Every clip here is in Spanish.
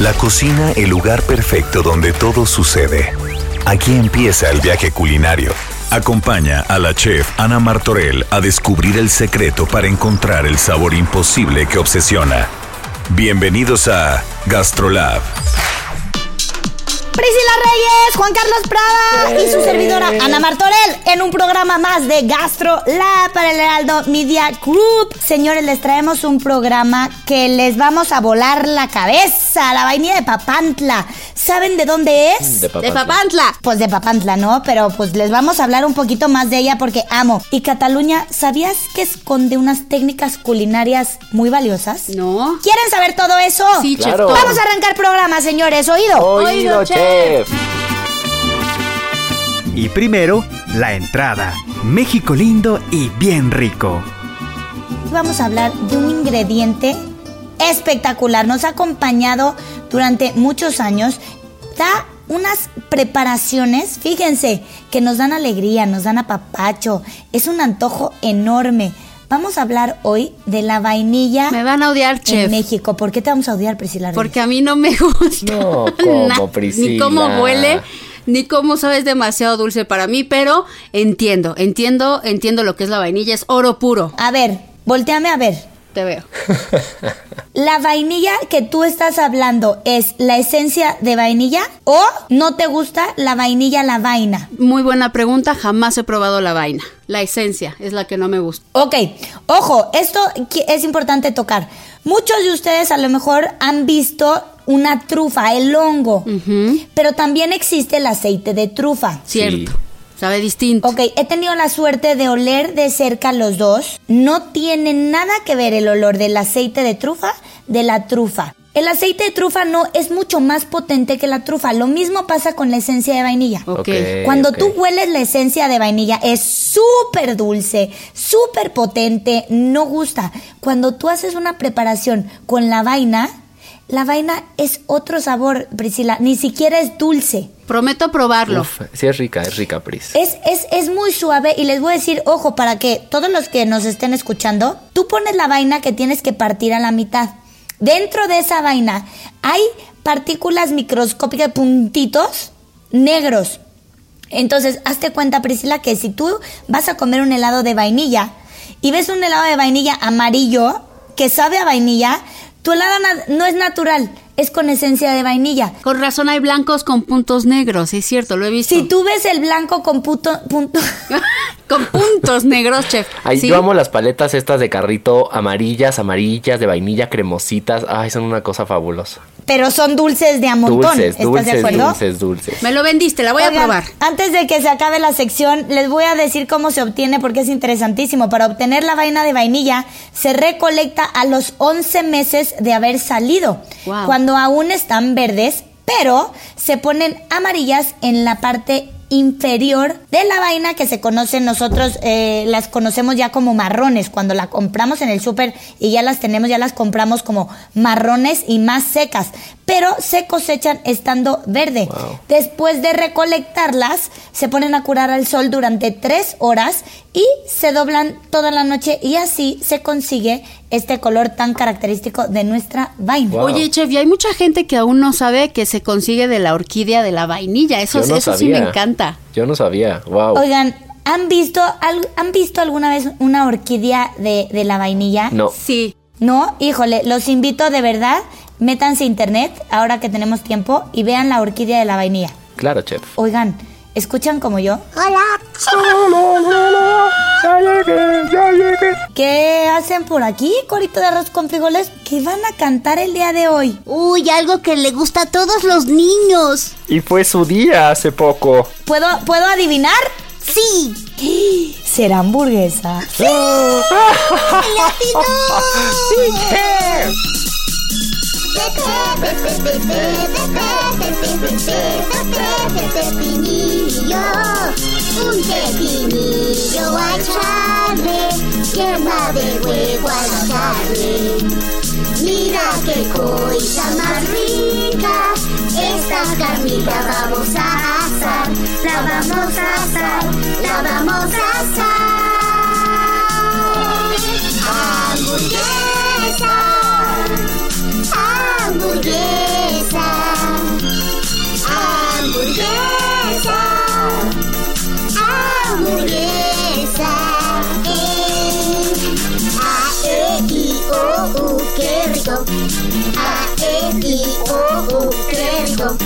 La cocina, el lugar perfecto donde todo sucede. Aquí empieza el viaje culinario. Acompaña a la chef Ana Martorell a descubrir el secreto para encontrar el sabor imposible que obsesiona. Bienvenidos a Gastrolab. Priscila Reyes, Juan Carlos Prada y su servidora Ana Martorell en un programa más de Gastro Lab para el Heraldo Media Group. Señores, les traemos un programa que les vamos a volar la cabeza, la vainilla de Papantla. ¿Saben de dónde es? De Papantla. Pues de Papantla, ¿no? Pero pues les vamos a hablar un poquito más de ella porque amo. Y Cataluña, ¿sabías que esconde unas técnicas culinarias muy valiosas? No. ¿Quieren saber todo eso? Sí. Claro. Vamos a arrancar programa, señores. ¿Oído? Oído, chef. Y primero, la entrada. México lindo y bien rico. Vamos a hablar de un ingrediente espectacular. Nos ha acompañado durante muchos años. Da unas preparaciones, fíjense, que nos dan alegría, nos dan apapacho. Es un antojo enorme. Vamos a hablar hoy de la vainilla Me van a odiar, en chef. México. ¿Por qué te vamos a odiar, Priscila? Reyes? Porque a mí no me gusta. No, ¿cómo, nada, Ni Priscila? cómo huele, ni cómo sabe, es demasiado dulce para mí, pero entiendo, entiendo, entiendo lo que es la vainilla, es oro puro. A ver, volteame a ver. Te veo. ¿La vainilla que tú estás hablando es la esencia de vainilla o no te gusta la vainilla, la vaina? Muy buena pregunta, jamás he probado la vaina. La esencia es la que no me gusta. Ok, ojo, esto es importante tocar. Muchos de ustedes a lo mejor han visto una trufa, el hongo, pero también existe el aceite de trufa. Cierto. Sabe distinto. Ok, he tenido la suerte de oler de cerca los dos. No tiene nada que ver el olor del aceite de trufa de la trufa. El aceite de trufa no es mucho más potente que la trufa. Lo mismo pasa con la esencia de vainilla. Ok. Ok. Cuando tú hueles la esencia de vainilla es súper dulce, súper potente, no gusta. Cuando tú haces una preparación con la vaina, la vaina es otro sabor, Priscila, ni siquiera es dulce. Prometo probarlo. Uf, sí es rica, es rica, Pris. Es, es, es muy suave y les voy a decir, ojo, para que todos los que nos estén escuchando, tú pones la vaina que tienes que partir a la mitad. Dentro de esa vaina hay partículas microscópicas, puntitos negros. Entonces, hazte cuenta, Priscila, que si tú vas a comer un helado de vainilla y ves un helado de vainilla amarillo que sabe a vainilla, tu helado no es natural, es con esencia de vainilla. Con razón hay blancos con puntos negros, es cierto, lo he visto. Si tú ves el blanco con puto, punto, con puntos negros, chef. Ay, ¿Sí? Yo amo las paletas estas de carrito amarillas, amarillas, de vainilla, cremositas. Ay, son una cosa fabulosa. pero son dulces de a montón. Dulces, ¿Estás dulces, de acuerdo? dulces, dulces. Me lo vendiste, la voy Oigan, a probar. Antes de que se acabe la sección, les voy a decir cómo se obtiene porque es interesantísimo. Para obtener la vaina de vainilla, se recolecta a los 11 meses de haber salido, Wow. cuando aún están verdes, pero se ponen amarillas en la parte inferior de la vaina que se conocen nosotros eh, las conocemos ya como marrones. Cuando la compramos en el súper y ya las tenemos ya las compramos como marrones y más secas pero se cosechan estando verde Wow. después de recolectarlas se ponen a curar al sol durante tres horas y se doblan toda la noche y así se consigue este color tan característico de nuestra vaina Wow. Oye, chef, y hay mucha gente que aún no sabe que se consigue de la orquídea de la vainilla. Eso, no eso sí me encanta. Yo no sabía. Wow. Oigan, ¿han visto, al- ¿han visto alguna vez una orquídea de, de la vainilla? No. Sí. No, híjole, los invito de verdad, métanse a internet ahora que tenemos tiempo y vean la orquídea de la vainilla. Claro, chef. Oigan, ¿escuchan como yo? ¿Qué hacen por aquí, corito de arroz con frijoles? ¿Qué van a cantar el día de hoy? Uy, algo que le gusta a todos los niños. Y fue su día hace poco. ¿Puedo, ¿puedo adivinar? Sí, ¿Será hamburguesa? Pepinillo, un pepinillo a echarle, quema de huevo a la carne. Mira qué cosa más rica, esta carnita vamos a asar, la vamos a asar, la vamos a asar. Hamburguesa, hamburguesa, hamburguesa, hamburguesa. A, E, I, O, U, Cresco.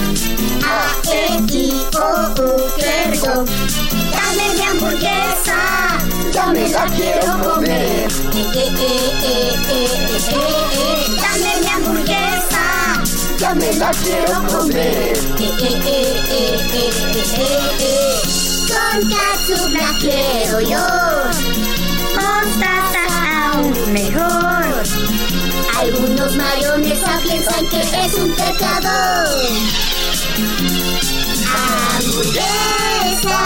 A, E, I, O, U, Cresco. Dame mi hamburguesa, ya me la quiero comer. E, e, e, e, e, e, e, Dame mi hamburguesa, ya me la quiero comer. E, e, e, e, e, e, e, Con la quiero yo, con aún mejor. Algunos mayonesa piensan que es un pecado. Hamburguesa,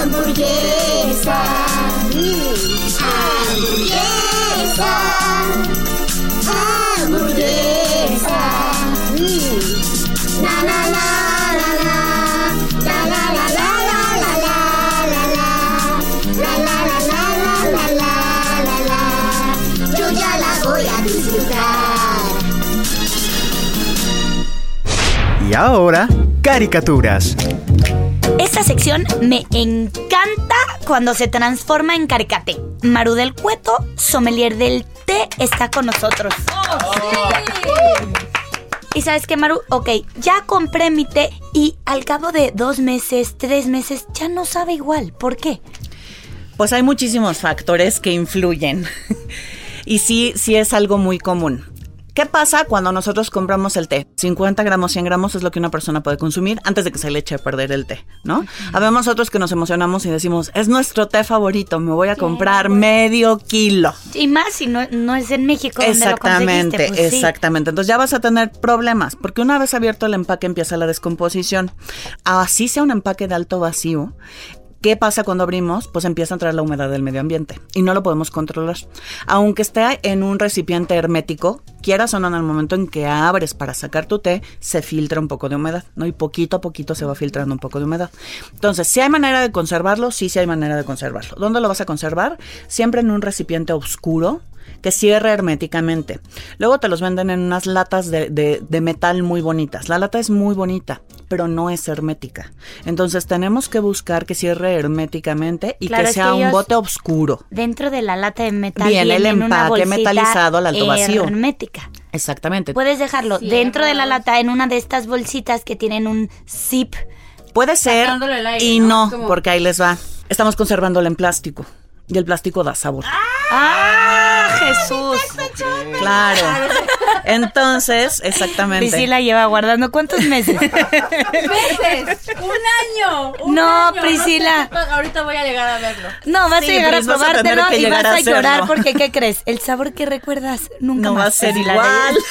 hamburguesa, mm, hamburguesa. Y ahora, caricaturas. Esta sección me encanta cuando se transforma en caricaté. Maru del Cueto, sommelier del té, está con nosotros. Y sabes qué, Maru, ok, ya compré mi té y al cabo de dos meses, tres meses, ya no sabe igual. ¿Por qué? Pues hay muchísimos factores que influyen. y sí, sí es algo muy común. ¿Qué pasa cuando nosotros compramos el té? 50 gramos, 100 gramos es lo que una persona puede consumir antes de que se le eche a perder el té, ¿no? Habemos otros que nos emocionamos y decimos, es nuestro té favorito, me voy a comprar medio kilo. Y más si no, no es en México donde Exactamente, lo pues sí. exactamente. Entonces ya vas a tener problemas, porque una vez abierto el empaque empieza la descomposición. Así sea un empaque de alto vacío. ¿Qué pasa cuando abrimos? Pues empieza a entrar la humedad del medio ambiente y no lo podemos controlar. Aunque esté en un recipiente hermético, quieras o no, en el momento en que abres para sacar tu té, se filtra un poco de humedad, ¿no? Y poquito a poquito se va filtrando un poco de humedad. Entonces, si hay manera de conservarlo, sí, sí hay manera de conservarlo. ¿Dónde lo vas a conservar? Siempre en un recipiente oscuro, que cierre herméticamente. Luego te los venden en unas latas de, de- de metal muy bonitas. La lata es muy bonita, pero no es hermética. Entonces tenemos que buscar que cierre herméticamente y Claro, que es que sea un bote oscuro. Dentro de la lata de metal Viene el empaque metalizado al alto vacío. hermética. Exactamente. Puedes dejarlo dentro de la lata en una de estas bolsitas que tienen un zip. Puede ser Sacándole el aire, y ¿no? no, Como- porque ahí les va. Estamos conservándolo en plástico. Y el plástico da sabor. ¡Ah, Jesús! Claro. Entonces, exactamente. Priscila lleva guardando cuántos meses. ¡Meses! ¡Un año! un No, año, Priscila. sé. ahorita voy a llegar a verlo. No, vas Sí, a llegar a vas probártelo que y vas a a, llorar porque, ¿qué crees? El sabor que recuerdas nunca no más. va a ser Priscila, igual.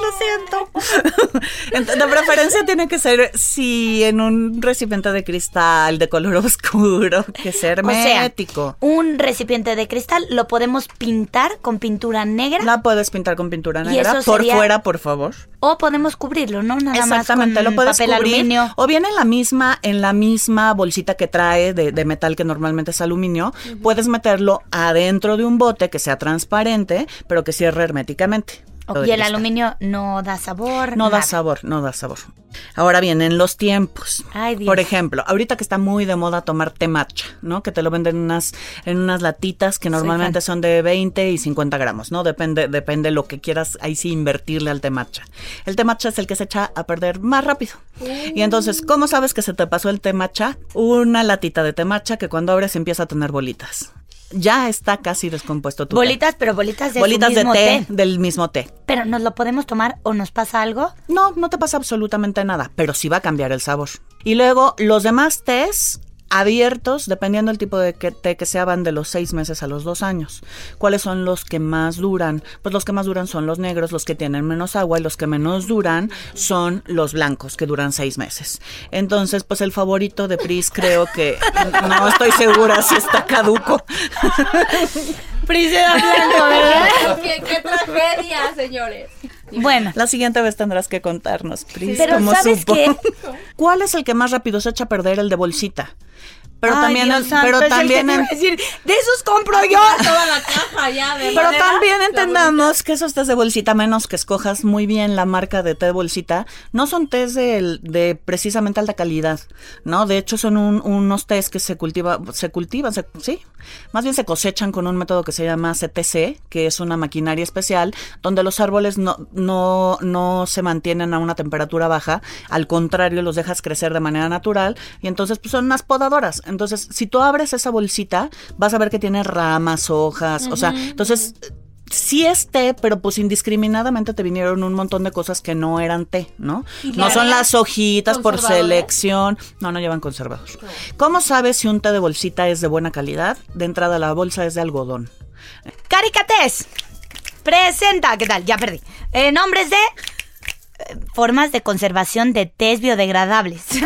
lo siento. Ent- De preferencia tiene que ser, sí, en un recipiente de cristal de color oscuro, que O sea, hermético. un recipiente de cristal lo podemos pintar con pintura negra La puedes pintar con pintura negra. Por sería- fuera, por favor. o podemos cubrirlo, ¿no? Nada Exactamente, más con lo puedes papel cubrir. aluminio. O bien en la misma, en la misma bolsita que trae de, de metal que normalmente es aluminio, puedes meterlo adentro de un bote que sea transparente, pero que cierre herméticamente. Y el aluminio no da sabor. No da sabor, no da sabor. Ahora bien, en los tiempos. Ay, Dios. Por ejemplo, ahorita que está muy de moda tomar té matcha, ¿no? Que te lo venden en unas, en unas latitas que normalmente son de 20 y 50 gramos, ¿no? Depende, depende lo que quieras ahí sí invertirle al té matcha. El té matcha es el que se echa a perder más rápido. Y entonces, ¿cómo sabes que se te pasó el té matcha? Una latita de té matcha que cuando abres empieza a tener bolitas. Ya está casi descompuesto tu té. Bolitas, pero bolitas de su Bolitas de té, del mismo té. Pero nos lo podemos tomar o nos pasa algo. No, no te pasa absolutamente nada, pero sí va a cambiar el sabor. Y luego los demás test abiertos, dependiendo del tipo de que, té que sea, van de los seis meses a los dos años. ¿Cuáles son los que más duran? Pues los que más duran son los negros, los que tienen menos agua, y los que menos duran son los blancos, que duran seis meses. Entonces, pues el favorito de Pris creo que no estoy segura si está caduco. Priscila Blanco, ¿verdad? ¿Qué, qué tragedia, señores. Bueno, La siguiente vez tendrás que contarnos, Pris, Pero cómo ¿sabes supo. qué? ¿Cuál es el que más rápido se echa a perder? El de bolsita. Pero Ay, también, Dios santo, pero es el que también, a decir, de esos compro yo. Toda la caja ya de pero también entendamos que esos tés de bolsita, menos que escojas muy bien la marca de té de bolsita, no son tés de, de precisamente alta calidad, ¿no? De hecho, son un- unos tés que se cultiva, se cultivan, se- sí, más bien se cosechan con un método que se llama CTC, que es una maquinaria especial, donde los árboles no, no, no se mantienen a una temperatura baja, al contrario, los dejas crecer de manera natural, y entonces pues, son unas podadoras. Entonces, si tú abres esa bolsita, vas a ver que tiene ramas, hojas, o sea, entonces sí es té, pero pues indiscriminadamente te vinieron un montón de cosas que no eran té, ¿no? No son las hojitas por selección, no, no llevan conservador. ¿Cómo sabes si un té de bolsita es de buena calidad? De entrada la bolsa es de algodón. Caricates. Presenta, ¿qué tal? Ya perdí. Eh, nombres de eh, formas de conservación de tés biodegradables.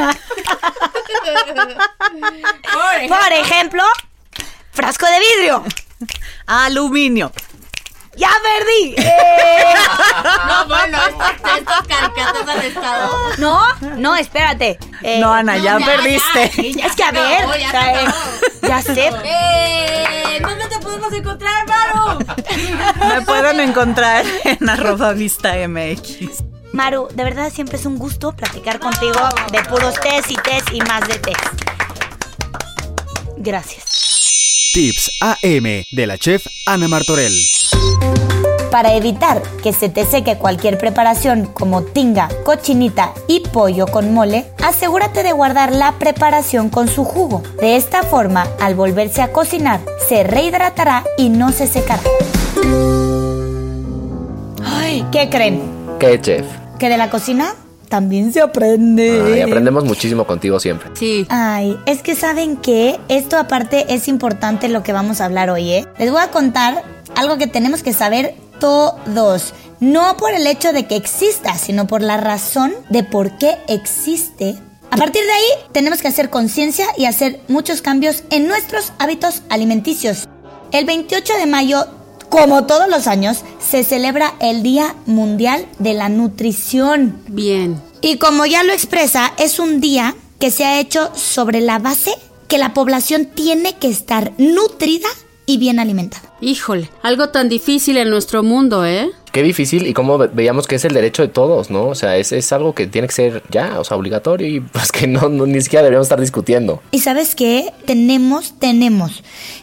Por ejemplo, frasco de vidrio. Aluminio. Ya perdí. Eh, No, bueno, estos, estos caricatos han estado. no, no, espérate. Eh, no, Ana, ya ya, perdiste. ya, sí, ya es que a ver, ya o se sea, eh, ya sé. Eh, ¿Dónde te podemos encontrar, Maru? Me pueden encontrar en arroba vista MX. Maru, de verdad siempre es un gusto platicar contigo de puros tés y tés y más de tés. Gracias. Tips AM de la chef Ana Martorell. Para evitar que se te seque cualquier preparación como tinga, cochinita y pollo con mole, asegúrate de guardar la preparación con su jugo. De esta forma, al volverse a cocinar, se rehidratará y no se secará. Ay, ¿qué creen? ¿Qué, chef? ¿Que de la cocina también se aprende? Ay, aprendemos muchísimo contigo siempre. Sí. Ay, es que saben que esto aparte es importante lo que vamos a hablar hoy, ¿eh? Les voy a contar algo que tenemos que saber todos. No por el hecho de que exista, sino por la razón de por qué existe. A partir de ahí, tenemos que hacer conciencia y hacer muchos cambios en nuestros hábitos alimenticios. El 28 de mayo, como todos los años, se celebra el Día Mundial de la Nutrición. Bien. Y como ya lo expresa, es un día que se ha hecho sobre la base que la población tiene que estar nutrida y bien alimentada. Híjole, algo tan difícil en nuestro mundo, ¿eh? Qué difícil y cómo ve- veíamos que es el derecho de todos, ¿no? O sea, es, es algo que tiene que ser ya, o sea, obligatorio y pues que no, no ni siquiera deberíamos estar discutiendo. Y sabes qué? Tenemos, tenemos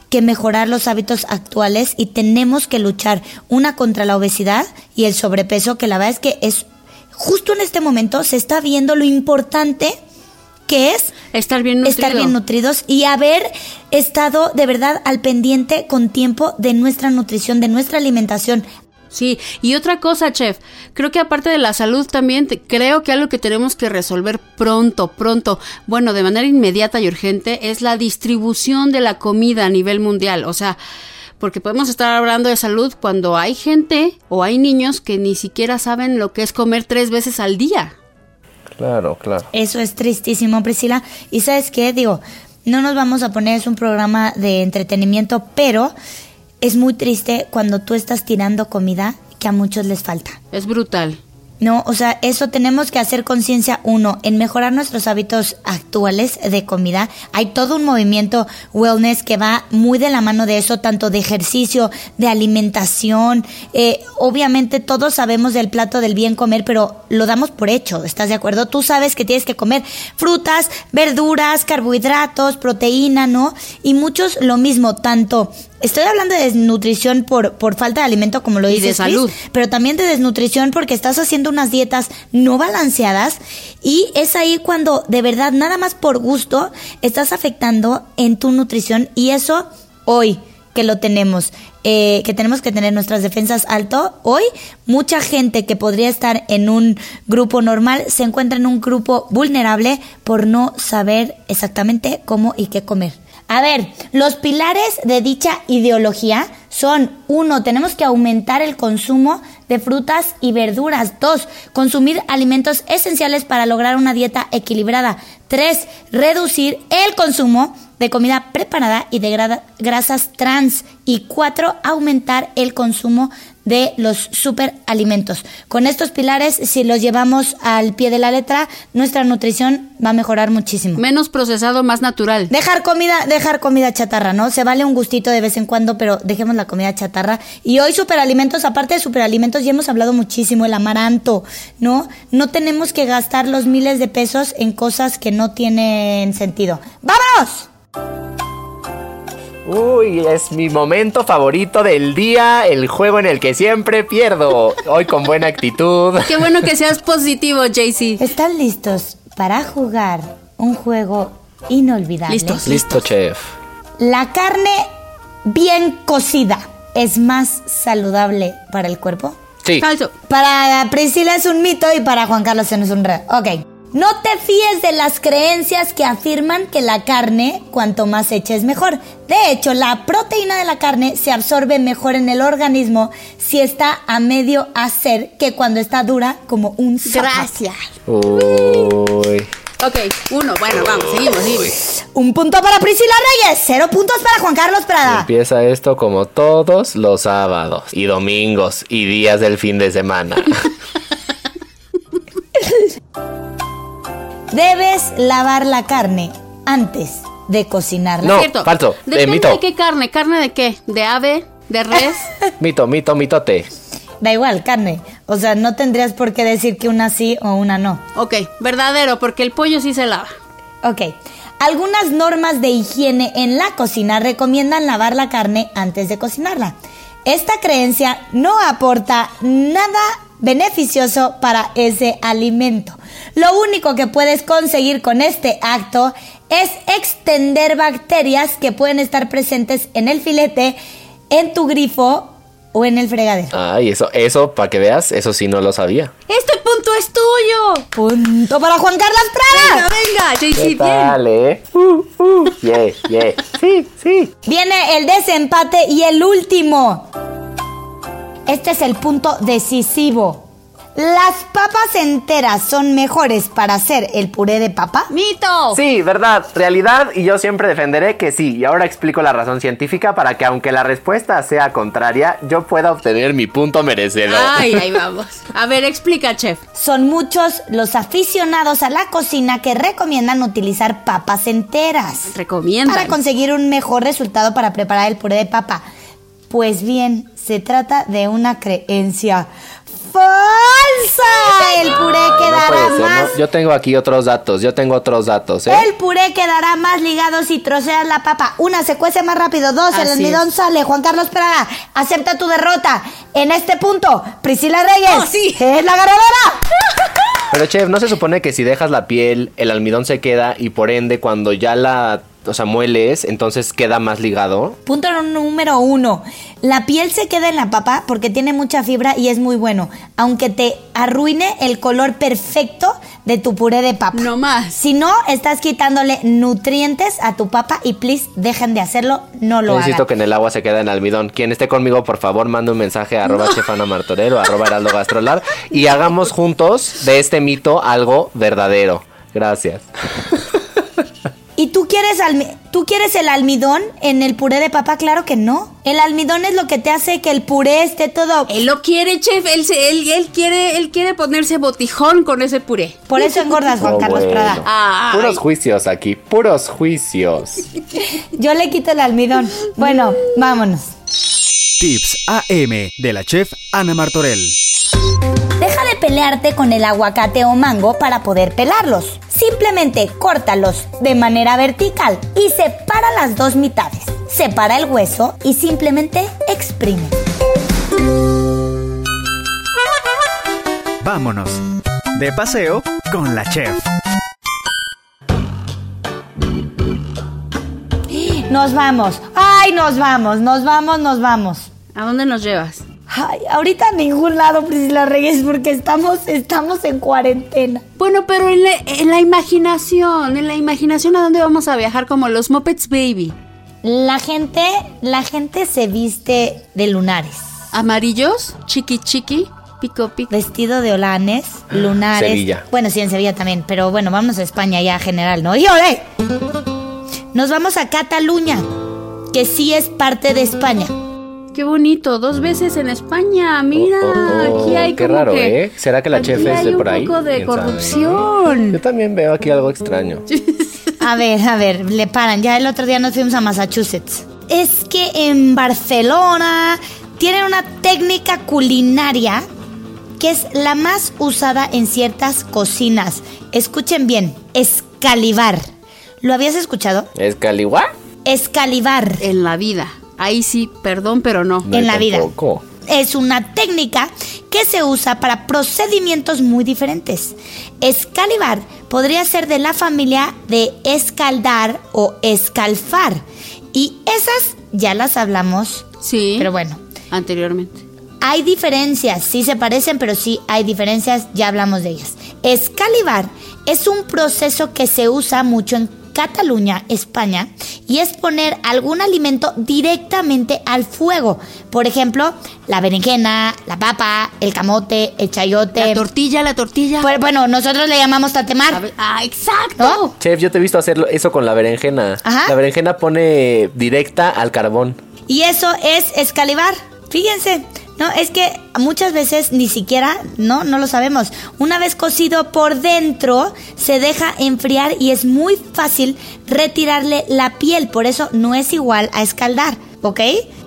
que mejorar los hábitos actuales y tenemos que luchar una contra la obesidad y el sobrepeso, que la verdad es que es justo en este momento se está viendo lo importante que es Estar bien nutrido. estar bien nutridos y haber estado de verdad al pendiente con tiempo de nuestra nutrición, de nuestra alimentación. Sí, y otra cosa, chef, creo que aparte de la salud también, te- creo que algo que tenemos que resolver pronto, pronto, bueno, de manera inmediata y urgente, es la distribución de la comida a nivel mundial. O sea, porque podemos estar hablando de salud cuando hay gente o hay niños que ni siquiera saben lo que es comer tres veces al día. Claro, claro. Eso es tristísimo, Priscila. Y sabes qué, digo, no nos vamos a poner, es un programa de entretenimiento, pero es muy triste cuando tú estás tirando comida que a muchos les falta. Es brutal. No, o sea, eso tenemos que hacer conciencia, uno, en mejorar nuestros hábitos actuales de comida. Hay todo un movimiento wellness que va muy de la mano de eso, tanto de ejercicio, de alimentación. Eh, obviamente todos sabemos del plato del bien comer, pero lo damos por hecho, ¿estás de acuerdo? Tú sabes que tienes que comer frutas, verduras, carbohidratos, proteína, ¿no? Y muchos lo mismo, tanto... Estoy hablando de desnutrición por, por falta de alimento, como lo Y dices, de salud. pero también de desnutrición porque estás haciendo unas dietas no balanceadas y es ahí cuando de verdad nada más por gusto estás afectando en tu nutrición y eso hoy que lo tenemos, eh, que tenemos que tener nuestras defensas alto, hoy mucha gente que podría estar en un grupo normal se encuentra en un grupo vulnerable por no saber exactamente cómo y qué comer. A ver, los pilares de dicha ideología son, uno, tenemos que aumentar el consumo de frutas y verduras. Dos, consumir alimentos esenciales para lograr una dieta equilibrada. Tres, reducir el consumo de comida preparada y de gra- grasas trans. Y cuatro, aumentar el consumo de los superalimentos. Con estos pilares, si los llevamos al pie de la letra, nuestra nutrición va a mejorar muchísimo. Menos procesado, más natural. Dejar comida, dejar comida chatarra, ¿no? Se vale un gustito de vez en cuando, pero dejemos la comida chatarra. Y hoy superalimentos, aparte de superalimentos, ya hemos hablado muchísimo, el amaranto, ¿no? No tenemos que gastar los miles de pesos en cosas que no tienen sentido. ¡Vámonos! Uy, es mi momento favorito del día, el juego en el que siempre pierdo. Hoy con buena actitud. Qué bueno que seas positivo, JC. ¿Están listos para jugar un juego inolvidable? Listos. Listo, chef. La carne bien cocida es más saludable para el cuerpo. Sí. Falso. Para Priscila es un mito y para Juan Carlos no es un red. Ok. No te fíes de las creencias que afirman que la carne, cuanto más hecha, es mejor. De hecho, la proteína de la carne se absorbe mejor en el organismo si está a medio hacer que cuando está dura como un zapato. Gracias. Uy. Ok, uno. Bueno, vamos, seguimos, seguimos. Un punto para Priscila Reyes, cero puntos para Juan Carlos Prada. Empieza esto como todos los sábados y domingos y días del fin de semana. Debes lavar la carne antes de cocinarla. No, Cierto. falso. Eh, Depende mito. de qué carne. ¿Carne de qué? ¿De ave? ¿De res? Mito, mito, mitote. Da igual, carne. O sea, no tendrías por qué decir que una sí o una no. ok, verdadero, porque el pollo sí se lava. Ok. Algunas normas de higiene en la cocina recomiendan lavar la carne antes de cocinarla. Esta creencia no aporta nada beneficioso para ese alimento. Lo único que puedes conseguir con este acto es extender bacterias que pueden estar presentes en el filete, en tu grifo o en el fregadero. Ay, eso, eso, para que veas, eso sí no lo sabía. ¡Este punto es tuyo! Punto para Juan Carlos Prada. Venga, venga, JC, ¿Qué bien. tal, eh? Uh, uh, yeah, yeah. Sí, sí. Viene el desempate y el último. Este es el punto decisivo. ¿Las papas enteras son mejores para hacer el puré de papa? ¡Mito! Sí, verdad, realidad y yo siempre defenderé que sí. Y ahora explico la razón científica para que aunque la respuesta sea contraria, yo pueda obtener mi punto merecedor. Ay, ahí vamos. A ver, explica, chef. Son muchos los aficionados a la cocina que recomiendan utilizar papas enteras Recomiendan. para conseguir un mejor resultado para preparar el puré de papa. Pues bien, se trata de una creencia falsa. El puré No quedará ser, más ¿no? Yo tengo aquí otros datos, yo tengo otros datos, ¿eh? El puré quedará más ligado si troceas la papa. Una, se cuece más rápido. Dos, el almidón es. sale. Juan Carlos Prada, acepta tu derrota. En este punto, Priscila Reyes Oh, sí. es la ganadora. Pero chef, ¿no se supone que si dejas la piel, el almidón se queda y por ende cuando ya la, o sea, mueles, entonces queda más ligado? Punto número uno. La piel se queda en la papa porque tiene mucha fibra y es muy bueno. Aunque te arruine el color perfecto de tu puré de papa. No más. Si no, estás quitándole nutrientes a tu papa y please, dejen de hacerlo. No lo Yo hagan. insisto que en el agua se queda en almidón. Quien esté conmigo, por favor, mande un mensaje a arroba chefana Martorell o arroba heraldo gastrolar y hagamos juntos de este mito algo verdadero. Gracias. ¿Y tú quieres, almi- tú quieres el almidón en el puré de papa? Claro que no. El almidón es lo que te hace que el puré esté todo... Él lo quiere, chef. Él, se- él, él quiere, él quiere ponerse botijón con ese puré. Por eso engordas, Juan Oh, Carlos bueno. Prada. Ay. Puros juicios aquí, puros juicios. Yo le quito el almidón. Bueno, vámonos. Tips AM de la chef Ana Martorell. Deja de pelearte con el aguacate o mango para poder pelarlos. Simplemente córtalos de manera vertical y separa las dos mitades. Separa el hueso y simplemente exprime. Vámonos. De paseo con la chef. Nos vamos. ¡Ay! Ay, nos vamos, nos vamos, nos vamos. ¿A dónde nos llevas? Ay, ahorita a ningún lado, Priscila Reyes, porque estamos, estamos en cuarentena. Bueno, pero en la, en la imaginación, en la imaginación a dónde vamos a viajar como los Muppets Baby. La gente, la gente se viste de lunares. Amarillos, chiqui chiqui, pico pico. Vestido de holanes, lunares. Sevilla. Bueno, sí, en Sevilla también, pero bueno, vamos a España ya general, ¿no? ¡Y ole! Nos vamos a Cataluña, que sí es parte de España. Qué bonito, dos veces en España, mira, Oh, oh, oh, aquí hay qué como raro, que- ¿eh? ¿Será que la chef es de por un ahí? poco de corrupción. Yo también veo aquí algo extraño. A ver, a ver, le paran. Ya el otro día nos fuimos a Massachusetts. Es que en Barcelona tienen una técnica culinaria que es la más usada en ciertas cocinas. Escuchen bien, escalivar. ¿Lo habías escuchado? ¿Es Caliwa? Escalivar. En la vida. Ahí sí, perdón, pero no. En la vida. Es una técnica que se usa para procedimientos muy diferentes. Escalivar podría ser de la familia de escaldar o escalfar. Y esas ya las hablamos. Sí. Pero bueno, Anteriormente. hay diferencias, sí se parecen, pero sí hay diferencias, ya hablamos de ellas. Escalivar es un proceso que se usa mucho en Cataluña, España, y es poner algún alimento directamente al fuego. Por ejemplo, la berenjena, la papa, el camote, el chayote. La tortilla, la tortilla. Pues, bueno, nosotros le llamamos tatemar. Ah, exacto. ¿No? Chef, yo te he visto hacer eso con la berenjena. Ajá. La berenjena pone directa al carbón. Y eso es escalivar. Fíjense, no, es que muchas veces ni siquiera, no, no lo sabemos. Una vez cocido por dentro, se deja enfriar y es muy fácil retirarle la piel. Por eso no es igual a escaldar, ¿ok?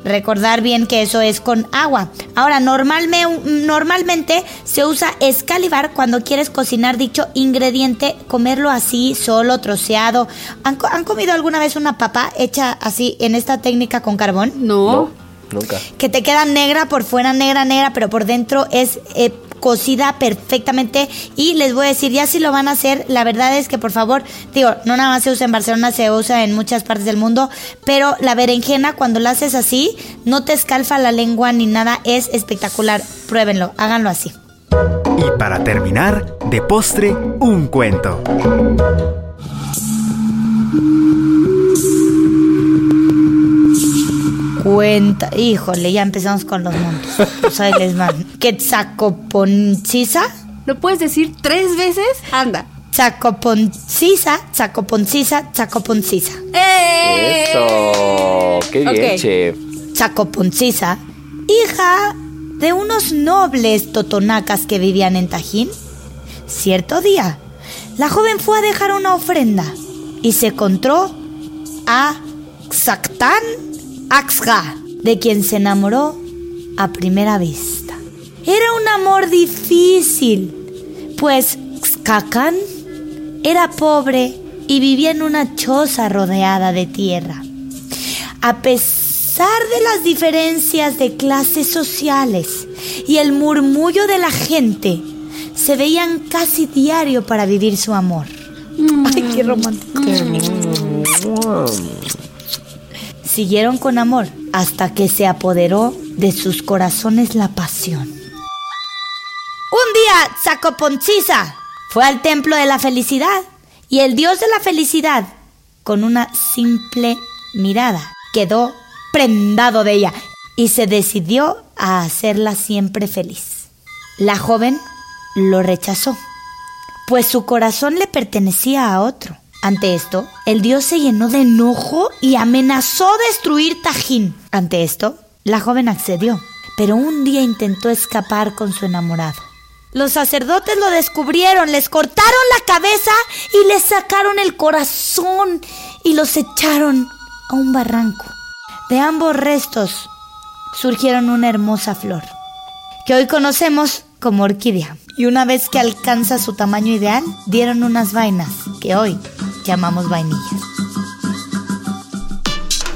Recordar bien que eso es con agua. Ahora, normalme- normalmente se usa escalivar cuando quieres cocinar dicho ingrediente, comerlo así, solo, troceado. ¿Han, co- han comido alguna vez una papa hecha así en esta técnica con carbón? No. Nunca. que te queda negra por fuera, negra, negra, pero por dentro es eh, cocida perfectamente. Y les voy a decir, ya si lo van a hacer, la verdad es que por favor, digo, no nada más se usa en Barcelona, se usa en muchas partes del mundo, pero la berenjena cuando la haces así, no te escalfa la lengua ni nada, es espectacular. Pruébenlo, háganlo así. Y para terminar, de postre, un cuento. Cuenta, híjole, ya empezamos con los montos. Pues ahí les van. Quetzacoponcisa. ¿Lo puedes decir tres veces? Anda. Zacoponcisa, Zacoponcisa, Zacoponcisa. ¡Eh! Eso. Qué bien, chef. Zacoponcisa, hija de unos nobles totonacas que vivían en Tajín. Cierto día, la joven fue a dejar una ofrenda y se encontró a Xactán Axga, de quien se enamoró a primera vista. Era un amor difícil, pues Xcacán era pobre y vivía en una choza rodeada de tierra. A pesar de las diferencias de clases sociales y el murmullo de la gente, se veían casi diario para vivir su amor. Ay, qué romántico. Siguieron con amor hasta que se apoderó de sus corazones la pasión. Un día, Zacoponcisa fue al templo de la felicidad y el dios de la felicidad, con una simple mirada, quedó prendado de ella y se decidió a hacerla siempre feliz. La joven lo rechazó, pues su corazón le pertenecía a otro. Ante esto, el dios se llenó de enojo y amenazó destruir Tajín. Ante esto, la joven accedió, pero un día intentó escapar con su enamorado. Los sacerdotes lo descubrieron, les cortaron la cabeza y les sacaron el corazón y los echaron a un barranco. De ambos restos surgieron una hermosa flor, que hoy conocemos como orquídea. Y una vez que alcanza su tamaño ideal, dieron unas vainas que hoy llamamos vainillas.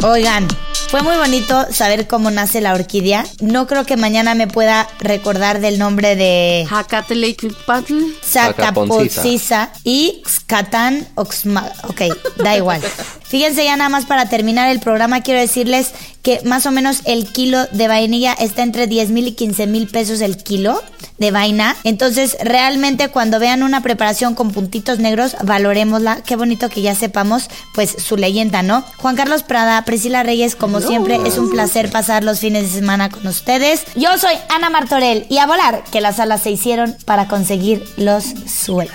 Oigan, fue muy bonito saber cómo nace la orquídea. No creo que mañana me pueda recordar del nombre de Jacatleicpatl. Zacaponcisa y Xcatán Oxma. Ok, da igual. Fíjense ya nada más para terminar el programa, quiero decirles que más o menos el kilo de vainilla está entre 10 mil y 15 mil pesos el kilo de vaina. Entonces, realmente cuando vean una preparación con puntitos negros, valorémosla. Qué bonito que ya sepamos, pues, su leyenda, ¿no? Juan Carlos Prada, Priscila Reyes, como siempre, es un placer pasar los fines de semana con ustedes. Yo soy Ana Martorell y a volar, que las alas se hicieron para conseguir los suelos.